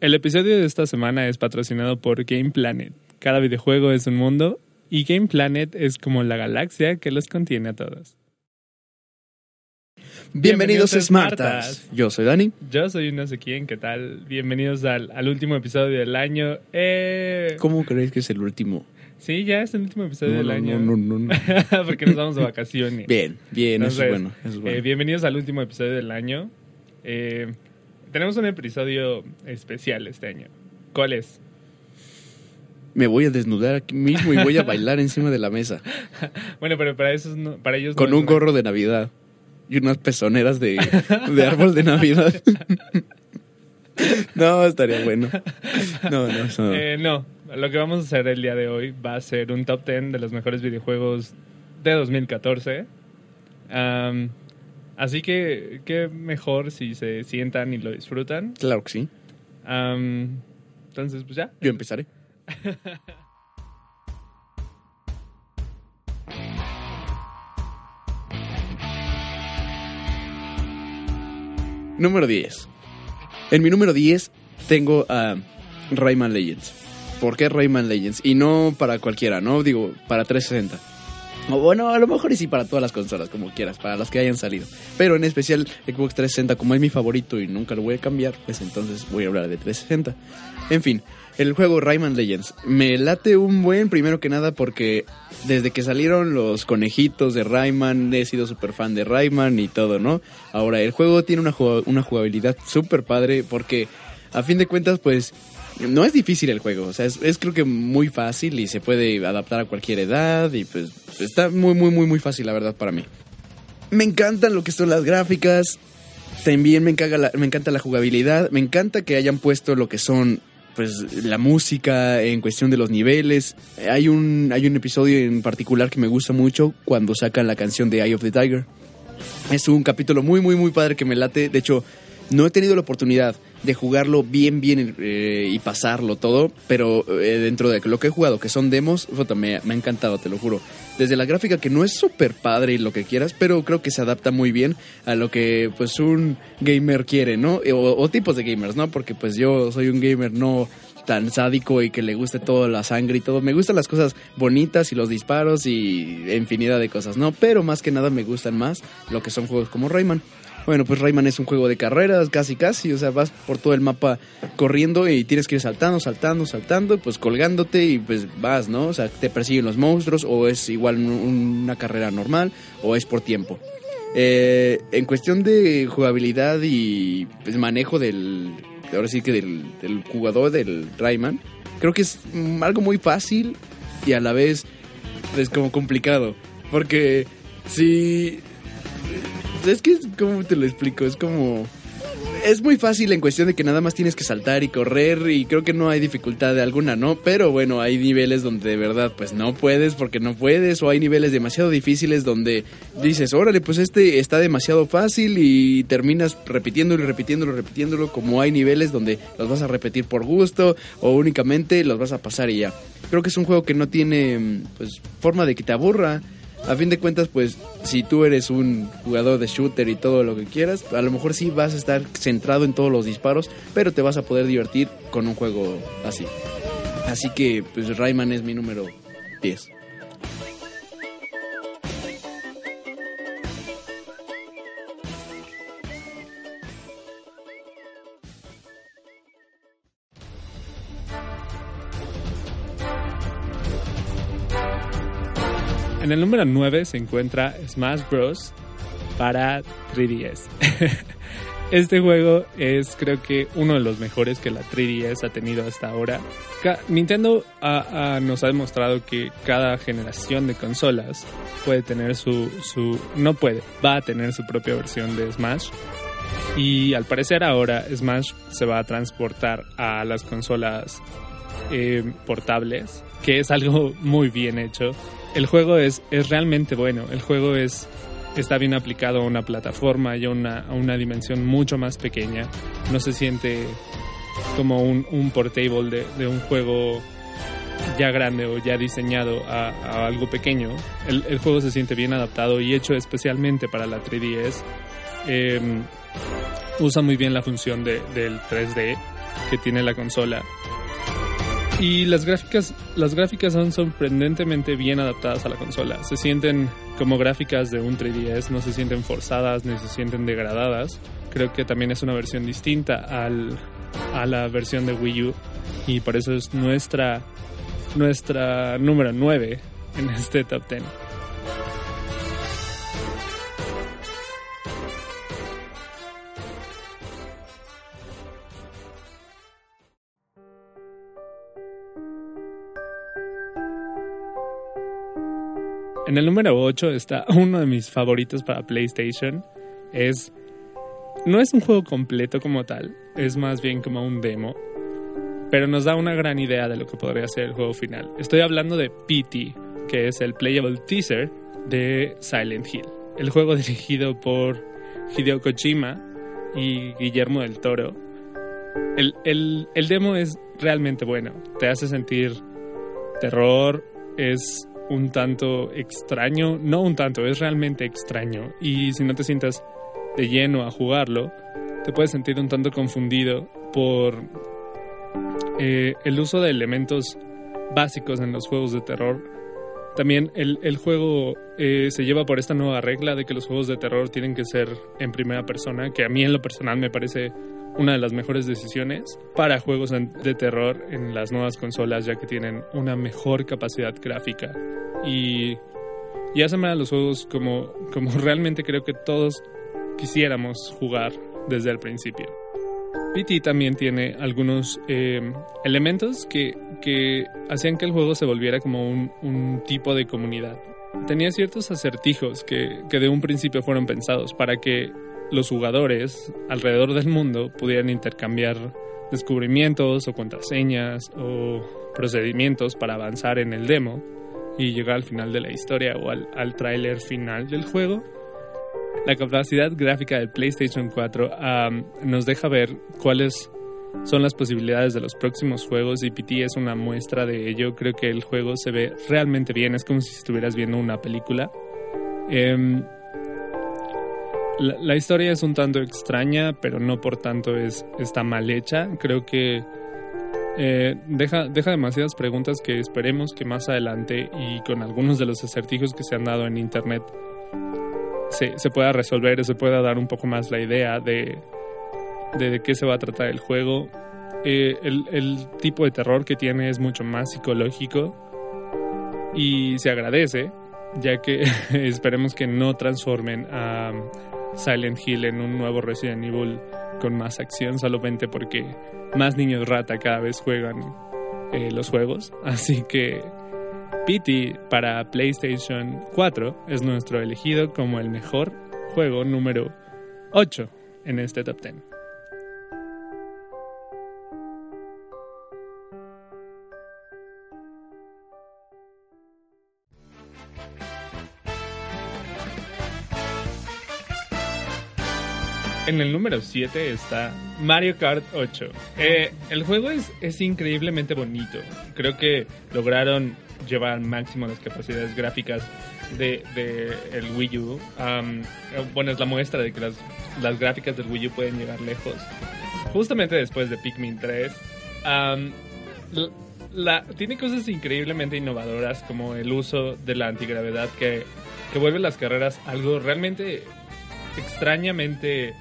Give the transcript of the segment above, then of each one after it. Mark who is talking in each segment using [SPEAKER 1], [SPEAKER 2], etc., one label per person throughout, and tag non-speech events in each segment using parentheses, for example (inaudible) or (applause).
[SPEAKER 1] El episodio de esta semana es patrocinado por Game Planet. Cada videojuego es un mundo y Game Planet es como la galaxia que los contiene a todos.
[SPEAKER 2] Bienvenidos, a Smartas. Yo soy Dani.
[SPEAKER 1] Yo soy no sé quién, ¿qué tal? Bienvenidos al, al último episodio del año. Eh,
[SPEAKER 2] ¿Cómo creéis que es el último?
[SPEAKER 1] Sí, ya es el último episodio
[SPEAKER 2] No,
[SPEAKER 1] del
[SPEAKER 2] no,
[SPEAKER 1] año.
[SPEAKER 2] no, no, no. (laughs)
[SPEAKER 1] Porque nos vamos de vacaciones.
[SPEAKER 2] Bien, bien, eso es bueno. Eso es bueno.
[SPEAKER 1] eh, bienvenidos al último episodio del año. Eh, tenemos un episodio especial este año. ¿Cuál es?
[SPEAKER 2] Me voy a desnudar aquí mismo y voy a bailar encima de la mesa. (laughs)
[SPEAKER 1] Bueno, pero para, esos no- para ellos no
[SPEAKER 2] Con un gorro de Navidad. Y unas pezoneras de, de árbol de Navidad. (laughs) No, estaría bueno. No, no, no.
[SPEAKER 1] Eh, no, lo que vamos a hacer el día de hoy va a ser un top 10 de los mejores videojuegos de 2014. Am, así que, qué mejor si se sientan y lo disfrutan.
[SPEAKER 2] Claro que sí.
[SPEAKER 1] Entonces, pues ya.
[SPEAKER 2] Yo empezaré. (laughs) Número 10. En mi número 10 tengo a Rayman Legends. ¿Por qué Rayman Legends? Y no para cualquiera, ¿no? Digo, para 360. Bueno, a lo mejor y sí para todas las consolas, como quieras, para las que hayan salido. Pero en especial Xbox 360, como es mi favorito y nunca lo voy a cambiar, pues entonces voy a hablar de 360. En fin, el juego Rayman Legends. Me late un buen, primero que nada, porque desde que salieron los conejitos de Rayman, he sido súper fan de Rayman y todo, ¿no? Ahora, el juego tiene una jugabilidad súper padre porque, a fin de cuentas, pues no es difícil el juego, o sea, es, creo que muy fácil y se puede adaptar a cualquier edad y pues está muy, muy, muy, muy fácil, la verdad, para mí. Me encantan lo que son las gráficas, también me, encaga me encanta la jugabilidad, me encanta que hayan puesto lo que son pues la música en cuestión de los niveles. Hay un, hay un episodio en particular que me gusta mucho cuando sacan la canción de Eye of the Tiger. Es un capítulo muy, muy, muy padre que me late. De hecho, no he tenido la oportunidad de jugarlo bien, bien eh, y pasarlo todo, pero eh, dentro de lo que he jugado, que son demos, me, me ha encantado, te lo juro. Desde la gráfica que no es súper padre y lo que quieras, pero creo que se adapta muy bien a lo que pues un gamer quiere, ¿no? O, o tipos de gamers, ¿no? Porque pues yo soy un gamer no tan sádico y que le guste toda la sangre y todo. Me gustan las cosas bonitas y los disparos y infinidad de cosas, ¿no? Pero más que nada me gustan más lo que son juegos como Rayman. Bueno, pues Rayman es un juego de carreras, casi casi, o sea, vas por todo el mapa corriendo y tienes que ir saltando, saltando, saltando, pues colgándote y pues vas, ¿no? O sea, te persiguen los monstruos o es igual un- una carrera normal o es por tiempo. Eh, en cuestión de jugabilidad y pues, manejo del, ahora sí que del, jugador del Rayman, creo que es mm, algo muy fácil y a la vez es como complicado, porque si es que, ¿cómo te lo explico? Es como... Es muy fácil en cuestión de que nada más tienes que saltar y correr y creo que no hay dificultad alguna, ¿no? Pero bueno, hay niveles donde de verdad pues no puedes porque no puedes o hay niveles demasiado difíciles donde dices, órale, pues este está demasiado fácil y terminas repitiéndolo y repitiéndolo, repitiéndolo como hay niveles donde los vas a repetir por gusto o únicamente los vas a pasar y ya. Creo que es un juego que no tiene pues forma de que te aburra. A fin de cuentas, pues, si tú eres un jugador de shooter y todo lo que quieras, a lo mejor sí vas a estar centrado en todos los disparos, pero te vas a poder divertir con un juego así. Así que, pues, Rayman es mi número 10.
[SPEAKER 1] En el número 9 se encuentra Smash Bros. para 3DS. (laughs) Este juego es creo que uno de los mejores que la 3DS ha tenido hasta ahora. Nintendo nos ha demostrado que cada generación de consolas puede tener su, su... No puede, va a tener su propia versión de Smash. Y al parecer ahora Smash se va a transportar a las consolas eh, portables, que es algo muy bien hecho. El juego es, es realmente bueno, el juego es está bien aplicado a una plataforma y a una, a una dimensión mucho más pequeña. No se siente como un, un portable de, de un juego ya grande o ya diseñado a, algo pequeño. El, juego se siente bien adaptado y hecho especialmente para la 3DS. Eh, usa muy bien la función de, del 3D que tiene la consola. Y las gráficas, las gráficas son sorprendentemente bien adaptadas a la consola. Se sienten como gráficas de un 3DS, no se sienten forzadas ni se sienten degradadas. Creo que también es una versión distinta al, a la versión de Wii U y por eso es nuestra, nuestra número 9 en este top 10. En el número 8 está (laughs) uno de mis favoritos para PlayStation. Es. No es un juego completo como tal, es más bien como un demo. Pero nos da una gran idea de lo que podría ser el juego final. Estoy hablando de PT, que es el Playable Teaser de Silent Hill. El juego (laughs) dirigido por Hideo Kojima y Guillermo del Toro. El, el, el demo es realmente bueno. Te hace sentir terror. Es un tanto extraño, no un tanto, es realmente extraño. Y si no te sientas de lleno a jugarlo, te puedes sentir un tanto confundido por eh, el uso de elementos básicos en los juegos de terror. También el, el juego eh, se lleva por esta nueva regla de que los juegos de terror tienen que ser en primera persona, que a mí en lo personal me parece una de las mejores decisiones para juegos de terror en las nuevas consolas ya que tienen una mejor capacidad gráfica y, y hacen a los juegos como, como (laughs) realmente creo que todos quisiéramos jugar desde el principio. PT también tiene algunos eh, elementos que, que hacían que el juego se volviera como un, un tipo de comunidad. Tenía ciertos acertijos que, que de un principio fueron pensados para que los jugadores alrededor del mundo pudieran intercambiar descubrimientos o contraseñas o procedimientos para avanzar en el demo y llegar al final de la historia o al, al tráiler final del juego. La capacidad gráfica del PlayStation 4 um, nos deja ver cuáles son las posibilidades de los próximos juegos y PT es una muestra de ello. Creo que el juego se ve realmente bien, es como si estuvieras viendo una película. Eh, la, historia es un tanto extraña, pero no por tanto es, está mal hecha. Creo que eh, deja, deja demasiadas preguntas que esperemos que más adelante y con algunos de los acertijos que se han dado en internet se, se pueda resolver, se pueda dar un poco más la idea de, de, qué se va a tratar el juego. Eh, el tipo de terror que tiene es mucho más psicológico y se agradece, ya que (laughs) esperemos que no transformen a Silent Hill en un nuevo Resident Evil con más acción solamente porque más niños rata cada vez juegan eh, los juegos. (laughs) Así que PT para PlayStation 4 es nuestro elegido como el mejor juego número 8 en este top 10. En el número 7 está Mario Kart 8. Eh, el juego es, es, increíblemente bonito. Creo que lograron llevar al máximo las capacidades gráficas de, Wii U. Bueno, es la muestra de que las, las, gráficas del Wii U pueden llegar lejos. Justamente después de Pikmin 3. Um, la, tiene cosas increíblemente innovadoras como el uso de la antigravedad que, que vuelve las carreras algo realmente extrañamente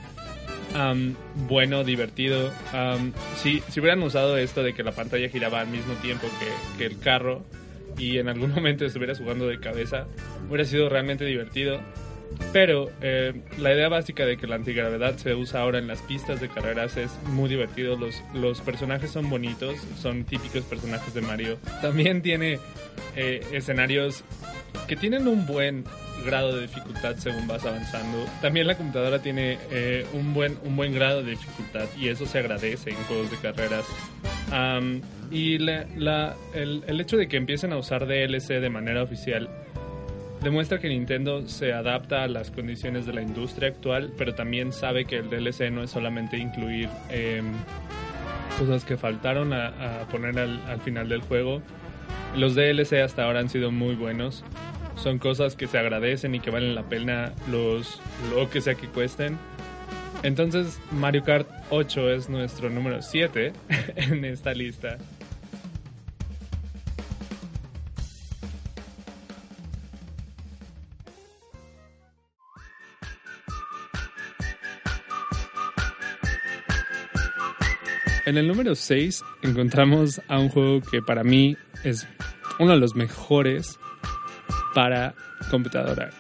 [SPEAKER 1] Bueno, divertido. Si, si hubieran usado esto de que la pantalla giraba al mismo tiempo que, que el carro y en algún (laughs) momento estuvieras jugando de cabeza, hubiera sido realmente divertido. Pero eh, la idea básica de que la antigravedad se usa ahora en las pistas de carreras es muy divertido. Los, los personajes son bonitos, son típicos personajes de Mario. También tiene eh, escenarios que tienen un buen grado de dificultad según vas avanzando. También la computadora tiene eh, un, buen, un buen grado de dificultad y eso se agradece en juegos de carreras. y la, el, el hecho de que empiecen a usar DLC de manera oficial demuestra que Nintendo se adapta a las condiciones de la industria actual, pero también sabe que el DLC no es solamente incluir eh, cosas que faltaron a, poner al, al, final del juego. Los DLC hasta ahora han sido muy buenos. Son cosas que se agradecen y que valen la pena los, lo que sea que cuesten. Entonces Mario Kart 8 es nuestro número 7 (laughs) en esta lista. En el número 6 encontramos a un juego que para mí es uno de los mejores para computadora.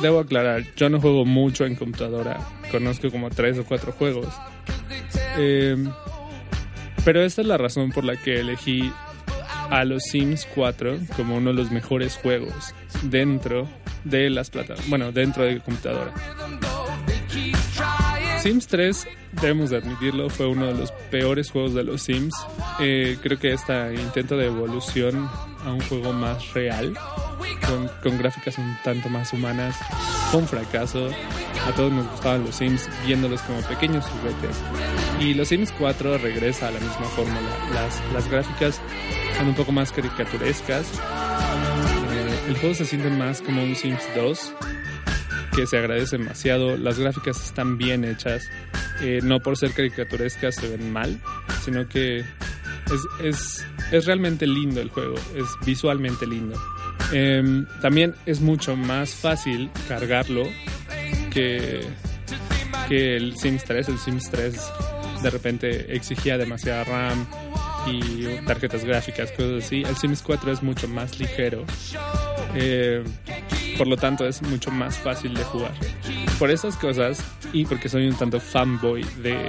[SPEAKER 1] Debo aclarar, yo no juego mucho en computadora, conozco como 3 o 4 juegos. Em, pero esta es la razón por la que elegí a los Sims 4 como uno de los mejores juegos dentro de las plataformas, bueno, dentro de computadora. Sims 3 debemos de admitirlo, fue uno de los peores juegos de los Sims. Eh, creo que este intento de evolución a un juego más real, con, gráficas un tanto más humanas, fue un fracaso. A todos nos gustaban los Sims viéndolos como pequeños juguetes. Y los Sims 4 regresa a la misma fórmula. Las, las gráficas son un poco más caricaturescas. Eh, el juego se siente más como un Sims 2 que se agradece demasiado. Las gráficas están bien hechas. Eh, no por ser caricaturescas se ven mal, sino que es, es, realmente lindo el juego, es visualmente lindo. Em, también es mucho más fácil cargarlo que, que el Sims 3. El Sims 3 de repente exigía demasiada RAM y tarjetas gráficas, cosas así. El Sims 4 es mucho más ligero. Eh, por lo tanto es mucho más fácil de jugar. Por esas cosas y porque soy un tanto fanboy de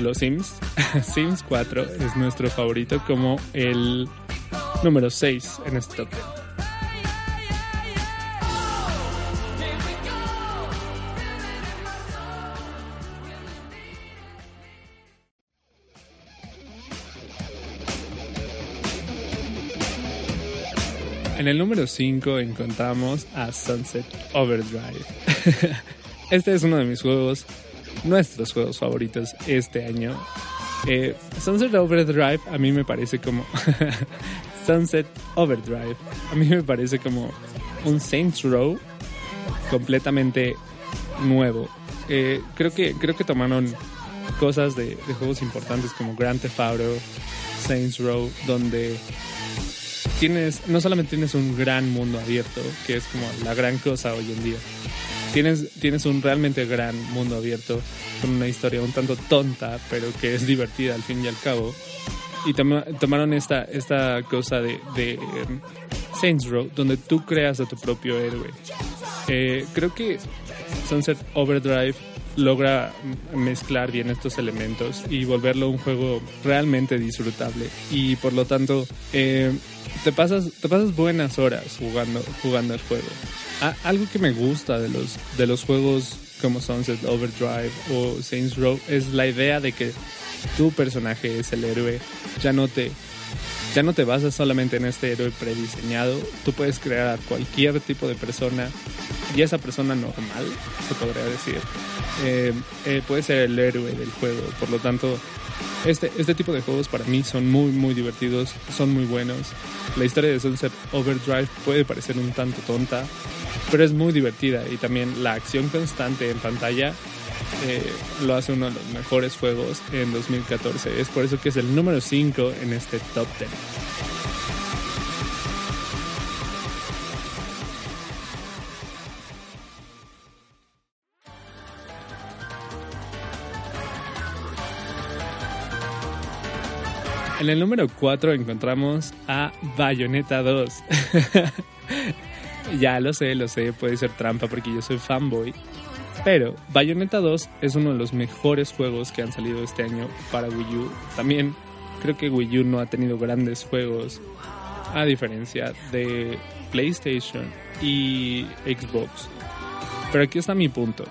[SPEAKER 1] los Sims, (laughs) Sims 4 es nuestro favorito como el número 6 en este top En el número 5 encontramos a Sunset Overdrive. (laughs) este es uno de mis juegos, nuestros juegos favoritos este año. Eh, Sunset Overdrive a mí me parece como... (laughs) Sunset Overdrive a mí me parece como un Saints Row completamente nuevo. Eh, creo, que, creo que tomaron cosas de, de juegos importantes como Grand Theft Auto, Saints Row, donde tienes, no solamente tienes un gran mundo abierto, que es como la gran cosa hoy en día, tienes, tienes un realmente gran mundo abierto con una historia un tanto tonta, pero que es divertida al fin y al cabo. Y tomaron esta, esta cosa de, de em, Saints Row, donde tú creas a tu propio héroe. Eh, creo que Sunset Overdrive logra mezclar bien estos elementos y volverlo un juego realmente disfrutable. Y por lo tanto eh, te pasas te pasas buenas horas jugando jugando el juego. Algo que me gusta de los de los juegos como Sunset Overdrive o Saints Row es la idea de que tu personaje es el héroe. Ya no te ya no te basas solamente en este héroe prediseñado, tú puedes crear a cualquier tipo de persona y esa persona normal, se podría decir, eh, eh, puede ser el héroe del juego. Por lo tanto, este, este tipo de juegos para mí son muy, muy divertidos, son muy buenos. La historia de Sunset Overdrive puede parecer un tanto tonta, pero es muy divertida y también la acción constante en pantalla eh, lo hace uno de los mejores juegos en 2014. Es por eso que es el número 5 en este top 10. En el número 4 encontramos a Bayonetta 2. (laughs) ya lo sé, lo sé, puede ser trampa porque yo soy fanboy. Pero Bayonetta 2 es uno de los mejores juegos que han salido este año para Wii U. También creo que Wii U no ha tenido grandes juegos a diferencia de PlayStation y Xbox. Pero aquí está mi punto.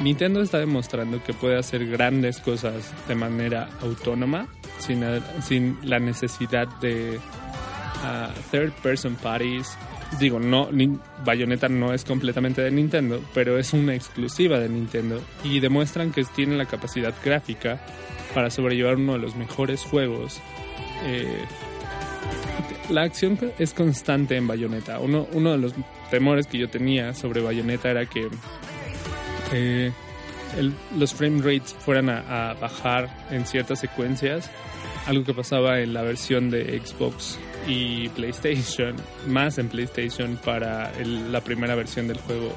[SPEAKER 1] Nintendo está demostrando que puede hacer grandes cosas de manera autónoma, sin, sin la necesidad de uh, third person parties. Digo, no, ni, Bayonetta no es completamente de Nintendo, pero es una exclusiva de Nintendo y demuestran que tienen la capacidad gráfica para sobrellevar uno de los mejores juegos. Eh, la acción es constante en Bayonetta. Uno, uno de los temores que yo tenía sobre Bayonetta era que eh, los frame rates fueran a, bajar en ciertas secuencias. Algo que pasaba en la versión de Xbox y PlayStation, más en PlayStation para la primera versión del juego.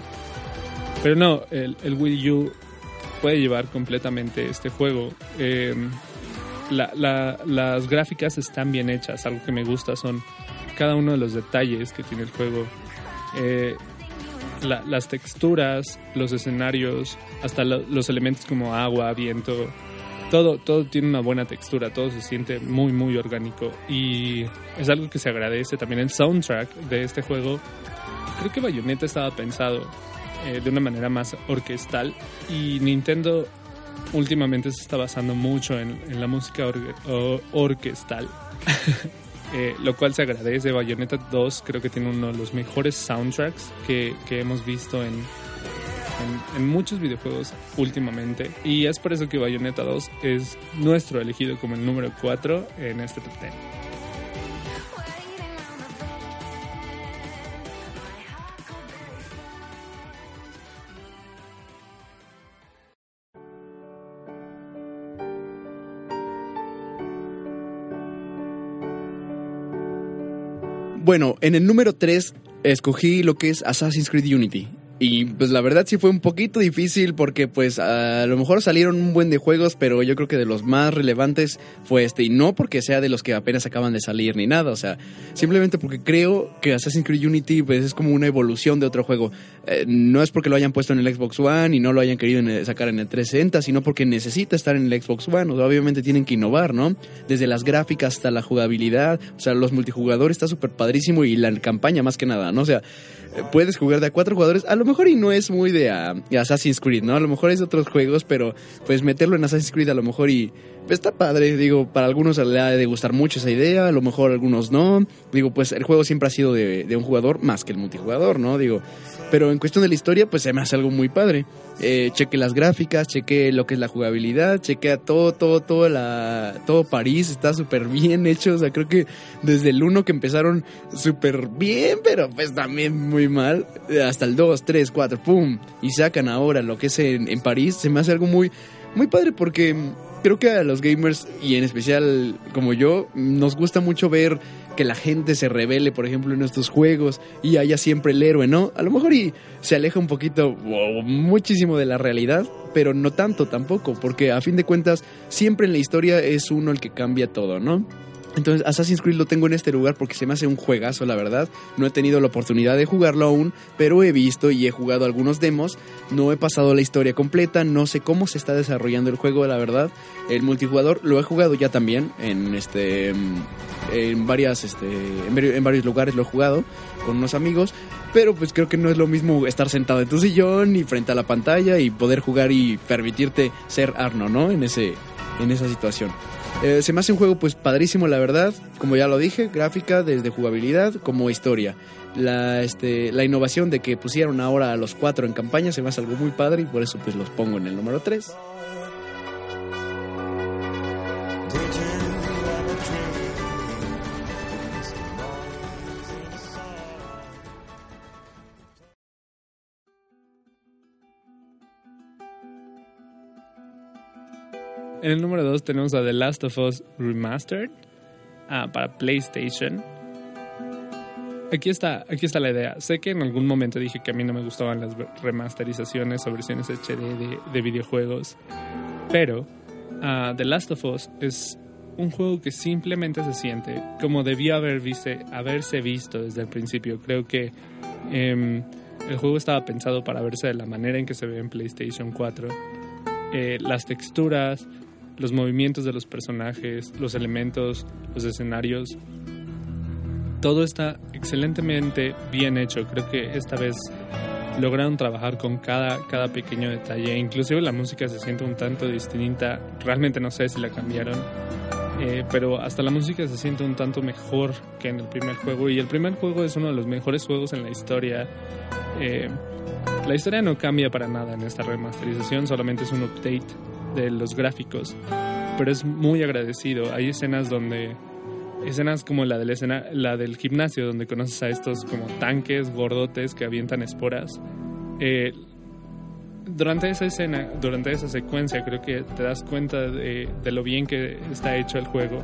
[SPEAKER 1] Pero no, el, el Wii U puede llevar completamente este juego. Em, las gráficas están bien hechas, algo que me gusta son cada uno de los detalles que tiene el juego. Eh, las texturas, los escenarios, hasta los elementos como agua, viento, todo, todo tiene una buena textura, todo se siente muy, muy orgánico y es algo que se agradece también el soundtrack de este juego. Creo que Bayonetta estaba pensado eh, de una manera más orquestal y Nintendo últimamente se está basando mucho en, la música orquestal. (laughs) Eh, lo cual se agradece. Bayonetta 2 creo que tiene uno de los mejores soundtracks que, que hemos visto en, en, en, muchos videojuegos últimamente. Y es por eso que Bayonetta 2 es nuestro elegido como el número 4 en este top 10.
[SPEAKER 2] Bueno, en el número 3 escogí lo que es Assassin's Creed Unity. Y pues la verdad sí fue un poquito difícil porque pues a lo mejor salieron un buen de juegos, pero yo creo que de los más relevantes fue este. Y no porque sea de los que apenas acaban de salir ni nada, o sea, simplemente porque creo que Assassin's Creed Unity pues es como una evolución de otro juego. Eh, no es porque lo hayan puesto en el Xbox One y no lo hayan querido sacar en el 360, sino porque necesita estar en el Xbox One. Obviamente tienen que innovar, ¿no? Desde las gráficas hasta la jugabilidad, o sea, los multijugadores está súper padrísimo y la campaña más que nada, ¿no? O sea, puedes jugar de a cuatro jugadores. A lo mejor y no es muy de ah, Assassin's Creed, ¿no? A lo mejor es otros juegos, pero pues meterlo en Assassin's Creed a lo mejor y está padre. Digo, para algunos le ha de gustar mucho esa idea, a lo mejor algunos no. Digo, pues el juego siempre ha sido de, de un jugador más que el multijugador, ¿no? Digo, pero en cuestión de la historia, pues se me hace algo muy padre. Eh, cheque las gráficas, cheque lo que es la jugabilidad, cheque todo, todo, todo, la, todo París está súper bien hecho. O sea, creo que desde el 1 que empezaron súper bien, pero pues también muy mal. Hasta el 2, 3, 4, ¡pum! Y sacan ahora lo que es en, en París. Se me hace algo muy, muy padre porque creo que a los gamers y en especial como yo nos gusta mucho ver que la gente se revele, por ejemplo, en estos juegos y haya siempre el héroe, ¿no? A lo mejor y se aleja un poquito, muchísimo de la realidad, pero no tanto tampoco, porque a fin de cuentas siempre en la historia es uno el que cambia todo, ¿no? Entonces Assassin's Creed lo tengo en este lugar porque se me hace un juegazo, la verdad. No he tenido la oportunidad de jugarlo aún, pero he visto y he jugado algunos demos. No he pasado la historia completa, no sé cómo se está desarrollando el juego, la verdad. El multijugador lo he jugado ya también en este en varias este en, varios lugares lo he jugado con unos amigos, pero pues creo que no es lo mismo estar sentado en tu sillón y frente a la pantalla y poder jugar y permitirte ser Arno, ¿no? En ese en esa situación. Eh, se me hace un juego pues padrísimo, la verdad. Como ya lo dije, gráfica desde jugabilidad como historia. La, este, la innovación de que pusieron ahora a los cuatro en campaña se me hace algo muy padre y por eso pues los pongo en el número 3.
[SPEAKER 1] En el número 2 tenemos a The Last of Us Remastered ah, para PlayStation. Aquí está, aquí está la idea. Sé que en algún momento dije que a mí no me gustaban las remasterizaciones o versiones HD de, videojuegos, pero uh, The Last of Us es un juego que simplemente se siente como debió haber haberse visto desde el principio. Creo que em, el juego estaba pensado para verse de la manera en que se ve en PlayStation 4. Eh, las texturas, los movimientos de los personajes, los elementos, los escenarios, todo está excelentemente bien hecho. Creo que esta vez lograron trabajar con cada, cada pequeño detalle. Inclusive la música se siente un tanto distinta. Realmente no sé si la cambiaron. Eh, pero hasta la música se siente un tanto mejor que en el primer juego. Y el primer juego es uno de los mejores juegos en la historia. Eh, la historia no cambia para nada en esta remasterización, solamente es un update de los gráficos. Pero es muy agradecido. Hay escenas donde escenas como la del escena, la del gimnasio donde conoces a estos como tanques gordotes que avientan esporas. Eh, durante esa escena, durante esa secuencia, creo que te das cuenta de, lo bien que está hecho el juego.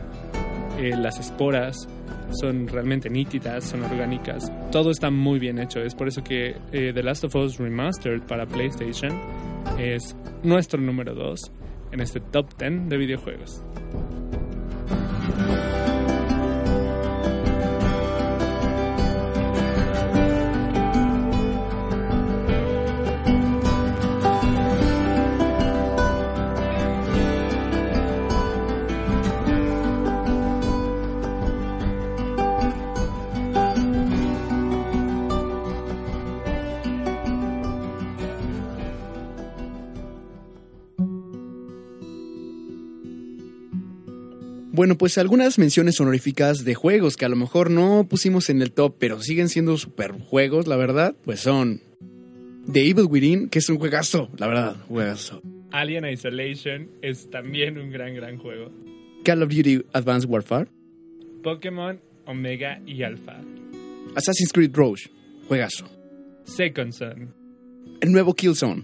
[SPEAKER 1] Eh, las esporas son realmente nítidas, son orgánicas. Todo está muy bien hecho. Es por eso que eh, The Last of Us Remastered para PlayStation es nuestro número 2 en este top 10 de videojuegos.
[SPEAKER 2] Bueno, pues algunas menciones honoríficas de juegos que a lo mejor no pusimos en el top, pero siguen siendo super juegos, la verdad, pues son The Evil Within, que es un juegazo, la verdad, juegazo.
[SPEAKER 1] Alien Isolation es también un gran, gran juego.
[SPEAKER 2] Call of Duty Advanced Warfare.
[SPEAKER 1] Pokémon Omega y Alpha.
[SPEAKER 2] Assassin's Creed Rogue, juegazo.
[SPEAKER 1] Second Son.
[SPEAKER 2] El nuevo Killzone.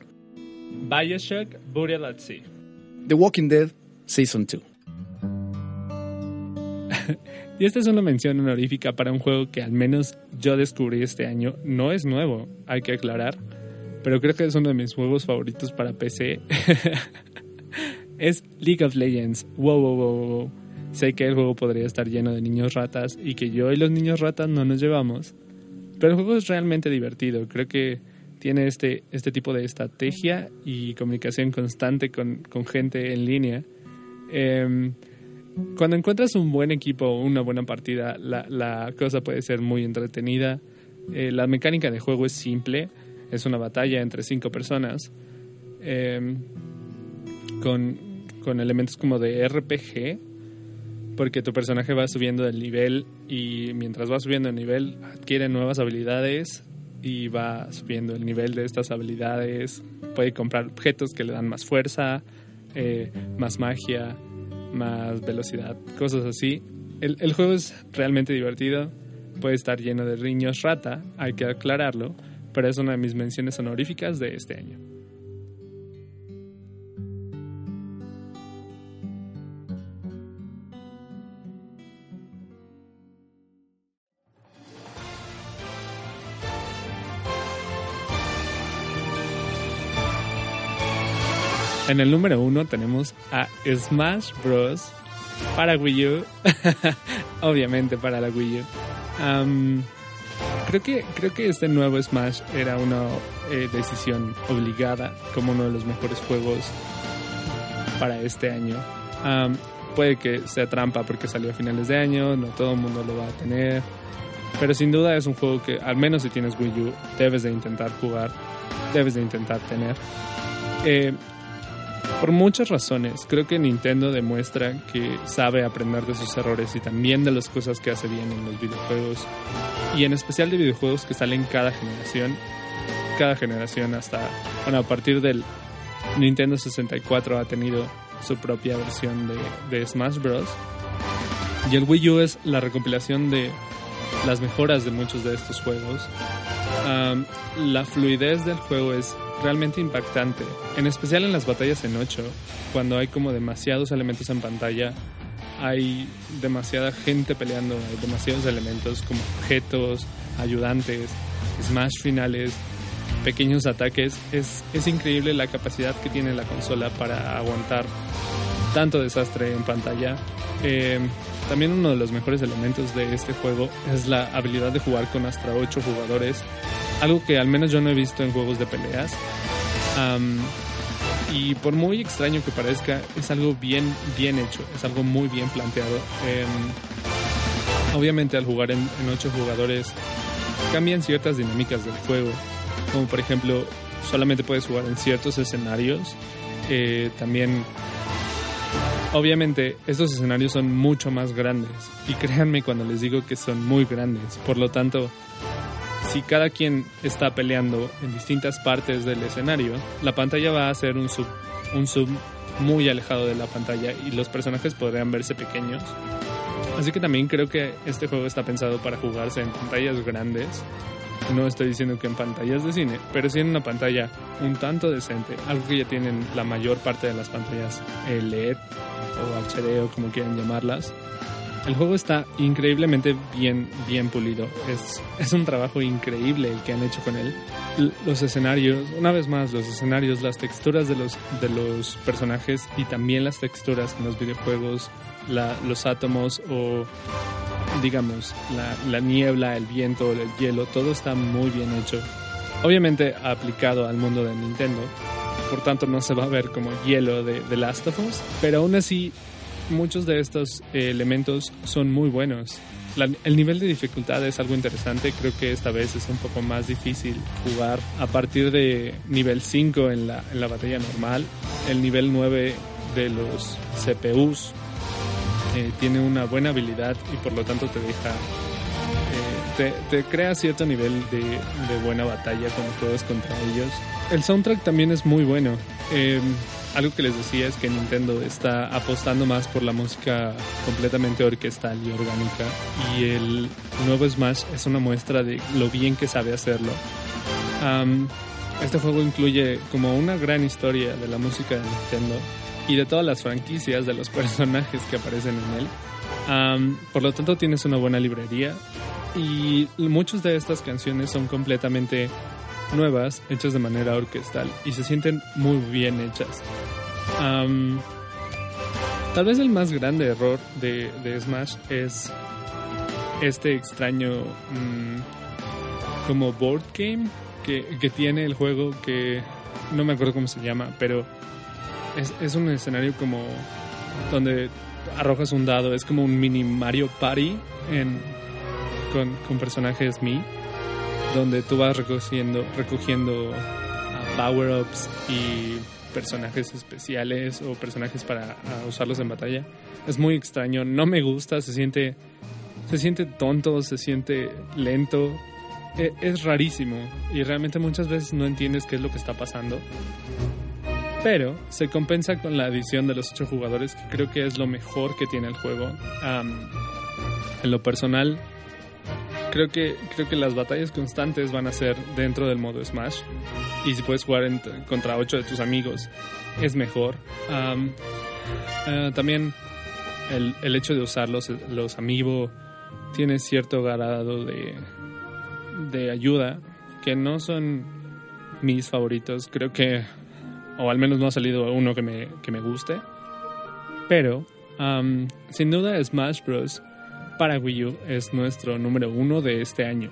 [SPEAKER 1] Bioshock Burial at Sea.
[SPEAKER 2] The Walking Dead Season 2.
[SPEAKER 1] Y esta es una mención honorífica para un juego que al menos yo descubrí este año. No es nuevo, hay que aclarar, pero creo que es uno de mis juegos favoritos para PC. (laughs) es League of Legends. Wow, wow, wow, wow. Sé que el juego podría estar lleno de niños ratas y que yo y los niños ratas no nos llevamos. Pero el juego es realmente divertido. Creo que tiene este, este tipo de estrategia y comunicación constante con, con gente en línea. Eh, cuando encuentras un buen equipo una buena partida, la, cosa puede ser muy entretenida. Eh, la mecánica de juego es simple, es una batalla entre cinco personas em, con, con, elementos como de RPG, porque tu personaje va subiendo el nivel y mientras va subiendo el nivel adquiere nuevas habilidades y va subiendo el nivel de estas habilidades. Puede comprar objetos que le dan más fuerza, eh, más magia, más velocidad, cosas así. El, el juego es realmente divertido, puede estar lleno de riños rata, hay que aclararlo, pero es una de mis menciones honoríficas de este año. En el número uno tenemos a Smash Bros. para Wii U. (laughs) Obviamente para la Wii U. creo, que, creo que este nuevo Smash era una eh, decisión obligada como uno de los mejores juegos para este año. puede que sea trampa porque salió a finales de año, no todo el mundo lo va a tener. Pero sin duda es un juego que, al menos si tienes Wii U, debes de intentar jugar, debes de intentar tener. Eh, por muchas razones, creo que Nintendo demuestra que sabe aprender de sus errores y también de las cosas que hace bien en los videojuegos. Y en especial de videojuegos que salen cada generación. Cada generación hasta, bueno, a partir del Nintendo 64 ha tenido su propia versión de, Smash Bros. Y el Wii U es la recopilación de las mejoras de muchos de estos juegos. la fluidez del juego es realmente impactante, en especial en las batallas en 8, cuando hay como demasiados elementos en pantalla, hay demasiada gente peleando, hay demasiados elementos como objetos, ayudantes, smash finales, pequeños ataques. Es, es increíble la capacidad que tiene la consola para aguantar tanto desastre en pantalla. Eh, también uno de los mejores elementos de este juego es la habilidad de jugar con hasta 8 jugadores algo que al menos yo no he visto en juegos de peleas. y por muy extraño que parezca, es algo bien, bien hecho, es algo muy bien planteado. Em, Obviamente al jugar en, en 8 jugadores cambian ciertas dinámicas del juego, como por ejemplo solamente puedes jugar en ciertos escenarios. Eh, también, obviamente, estos escenarios son mucho más grandes. Y créanme cuando les digo que son muy grandes. Por lo tanto, si cada quien está peleando en distintas partes del escenario, la pantalla va a ser un sub, un sub muy alejado de la pantalla y los personajes podrían verse pequeños. Así que también creo que este juego está pensado para jugarse en pantallas grandes no estoy diciendo que en pantallas de cine, pero sí en una pantalla un tanto decente, algo que ya tienen la mayor parte de las pantallas LED o HD o como quieran llamarlas. El juego está increíblemente bien, bien pulido. Es, es un trabajo increíble el que han hecho con él. los escenarios, una vez más, los escenarios, las texturas de los, de los personajes y también las texturas en los videojuegos, los átomos o digamos, la, niebla, el viento, el hielo, todo está muy bien hecho. Obviamente aplicado al mundo de Nintendo, por tanto no se va a ver como hielo de, The Last of Us, pero aún así muchos de estos elementos son muy buenos. el nivel de dificultad es algo interesante, creo que esta vez es un poco más difícil jugar a partir de nivel 5 en la, en la batalla normal, el nivel 9 de los CPUs eh, tiene una buena habilidad y por lo tanto te deja, eh, te, crea cierto nivel de, buena batalla cuando juegas contra ellos. El soundtrack también es muy bueno. Em, algo que les decía es que Nintendo está apostando más por la música completamente orquestal y orgánica y el nuevo Smash es una muestra de lo bien que sabe hacerlo. este juego incluye como una gran historia de la música de Nintendo y de todas las franquicias de los (laughs) personajes que aparecen en él. por lo tanto, tienes una buena librería y muchas de estas canciones son completamente nuevas, hechas de manera orquestal y se sienten muy bien hechas. tal vez el más grande error de, Smash es este extraño mm, como board game que, que tiene el juego que no me acuerdo cómo se llama, pero es, un escenario como donde arrojas un dado, es como un mini Mario Party en, con, personajes Mi, donde tú vas recogiendo, recogiendo uh, power-ups y personajes especiales o personajes para uh, usarlos en batalla. Es muy extraño, no me gusta, se siente, se siente tonto, se siente lento, e, es rarísimo y realmente muchas veces no entiendes qué es lo que está pasando pero se compensa con la adición de los ocho jugadores, que creo que es lo mejor que tiene el juego. en lo personal, creo que, creo que las batallas constantes van a ser dentro del modo Smash. Y si puedes jugar contra ocho de tus amigos, es mejor. Eh, también el, el, hecho de usar los, los amiibo tiene cierto grado de, de ayuda, que no son mis favoritos. Creo que o al menos no ha salido uno que me, que me guste. Pero, sin duda, Smash Bros. para Wii U es nuestro número uno de este año.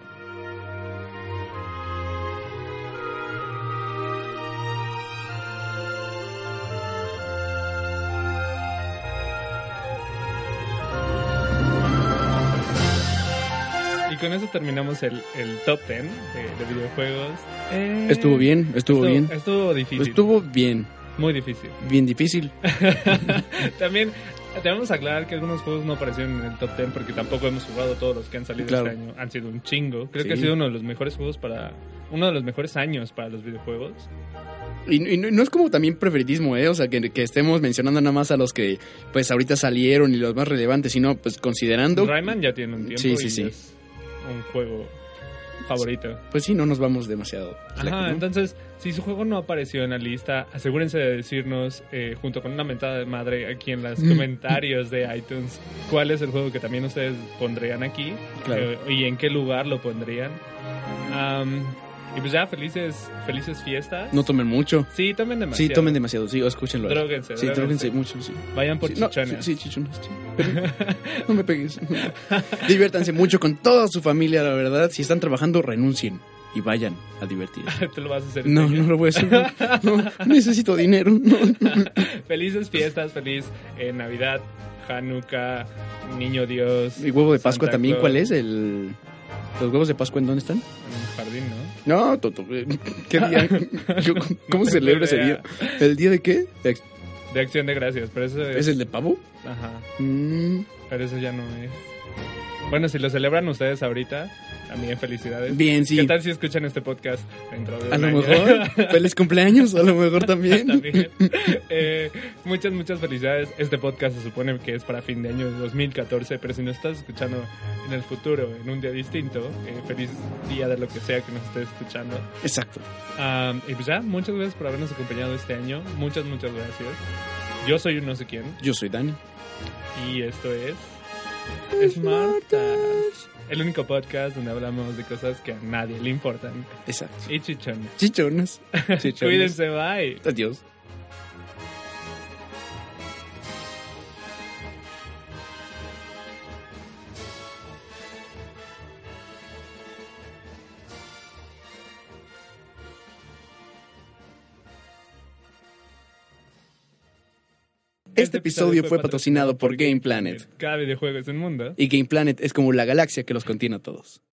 [SPEAKER 1] Terminamos el, el top 10 de, videojuegos.
[SPEAKER 2] Eh, estuvo bien, estuvo, bien.
[SPEAKER 1] Estuvo difícil.
[SPEAKER 2] Estuvo bien.
[SPEAKER 1] Muy difícil. (laughs)
[SPEAKER 2] Bien difícil. (laughs)
[SPEAKER 1] También debemos aclarar que algunos juegos no aparecieron en el top 10 porque tampoco hemos jugado todos los que han salido este año. Han sido un chingo. Creo que ha sido uno de los mejores juegos para. Uno de los mejores años para los videojuegos.
[SPEAKER 2] Y, no, es como también preferidismo, ¿eh? O sea, que, que, estemos mencionando nada más a los que pues ahorita salieron y los más relevantes, sino pues considerando...
[SPEAKER 1] Rayman ya tiene un tiempo.
[SPEAKER 2] Sí, sí, sí
[SPEAKER 1] un juego favorito.
[SPEAKER 2] Pues sí, no nos vamos demasiado.
[SPEAKER 1] Ajá, entonces, si su juego no apareció en la lista, asegúrense de decirnos, eh, junto con una mentada de madre aquí en los (laughs) comentarios de iTunes, cuál es el juego que también ustedes pondrían aquí eh, y en qué lugar lo pondrían. Y pues ya, felices, felices fiestas.
[SPEAKER 2] No tomen mucho.
[SPEAKER 1] Sí, tomen demasiado.
[SPEAKER 2] Sí, tomen demasiado, sí, escúchenlo.
[SPEAKER 1] Droguense.
[SPEAKER 2] Sí, droguense mucho, sí.
[SPEAKER 1] Vayan por chichones.
[SPEAKER 2] sí, chichones, no me pegues. (laughs) Diviértanse mucho con toda su familia, la verdad. Si están trabajando, renuncien y vayan a divertirse. (laughs)
[SPEAKER 1] ¿Te lo vas a hacer?
[SPEAKER 2] No, no lo voy a hacer. No, (laughs) necesito dinero.
[SPEAKER 1] Felices fiestas, feliz eh, Navidad, Hanukkah, Niño Dios.
[SPEAKER 2] ¿Y huevo de Pascua
[SPEAKER 1] Santa
[SPEAKER 2] también?
[SPEAKER 1] Claus.
[SPEAKER 2] ¿Cuál es? El... ¿Los huevos de Pascua en dónde están?
[SPEAKER 1] En un jardín, ¿no?
[SPEAKER 2] No, Toto. eh, ¿Qué día? (laughs) ¿Cómo se celebra ese día? ¿El día de qué? ¿Es
[SPEAKER 1] De acción de gracias, pero eso es.
[SPEAKER 2] el de pavo?
[SPEAKER 1] Ajá,
[SPEAKER 2] Mm,
[SPEAKER 1] pero eso ya no es. Bueno, si lo celebran ustedes ahorita, también felicidades.
[SPEAKER 2] bien, sí.
[SPEAKER 1] ¿Qué tal si escuchan este podcast dentro de
[SPEAKER 2] A
[SPEAKER 1] un
[SPEAKER 2] lo
[SPEAKER 1] año?
[SPEAKER 2] mejor. Feliz cumpleaños, a lo mejor también. (laughs)
[SPEAKER 1] También. Eh, muchas, muchas felicidades. Este podcast se supone que es para fin de año de 2014, pero si nos estás escuchando en el futuro, en un día distinto, eh, feliz día de lo que sea que nos estés escuchando.
[SPEAKER 2] Exacto.
[SPEAKER 1] Am, y pues ya, muchas gracias por habernos acompañado este año. Muchas, muchas gracias. Yo soy un no sé quién
[SPEAKER 2] Yo soy Dani.
[SPEAKER 1] y esto es Smartas, el único podcast donde hablamos de cosas que a nadie le importan.
[SPEAKER 2] Exacto.
[SPEAKER 1] Y chichones.
[SPEAKER 2] Chichonas. (laughs) Chichonas.
[SPEAKER 1] Cuídense, bye.
[SPEAKER 2] Adiós. Este episodio fue patrocinado por Game Planet.
[SPEAKER 1] Cada videojuego es un mundo.
[SPEAKER 2] Y Game Planet es como la galaxia que los contiene a todos.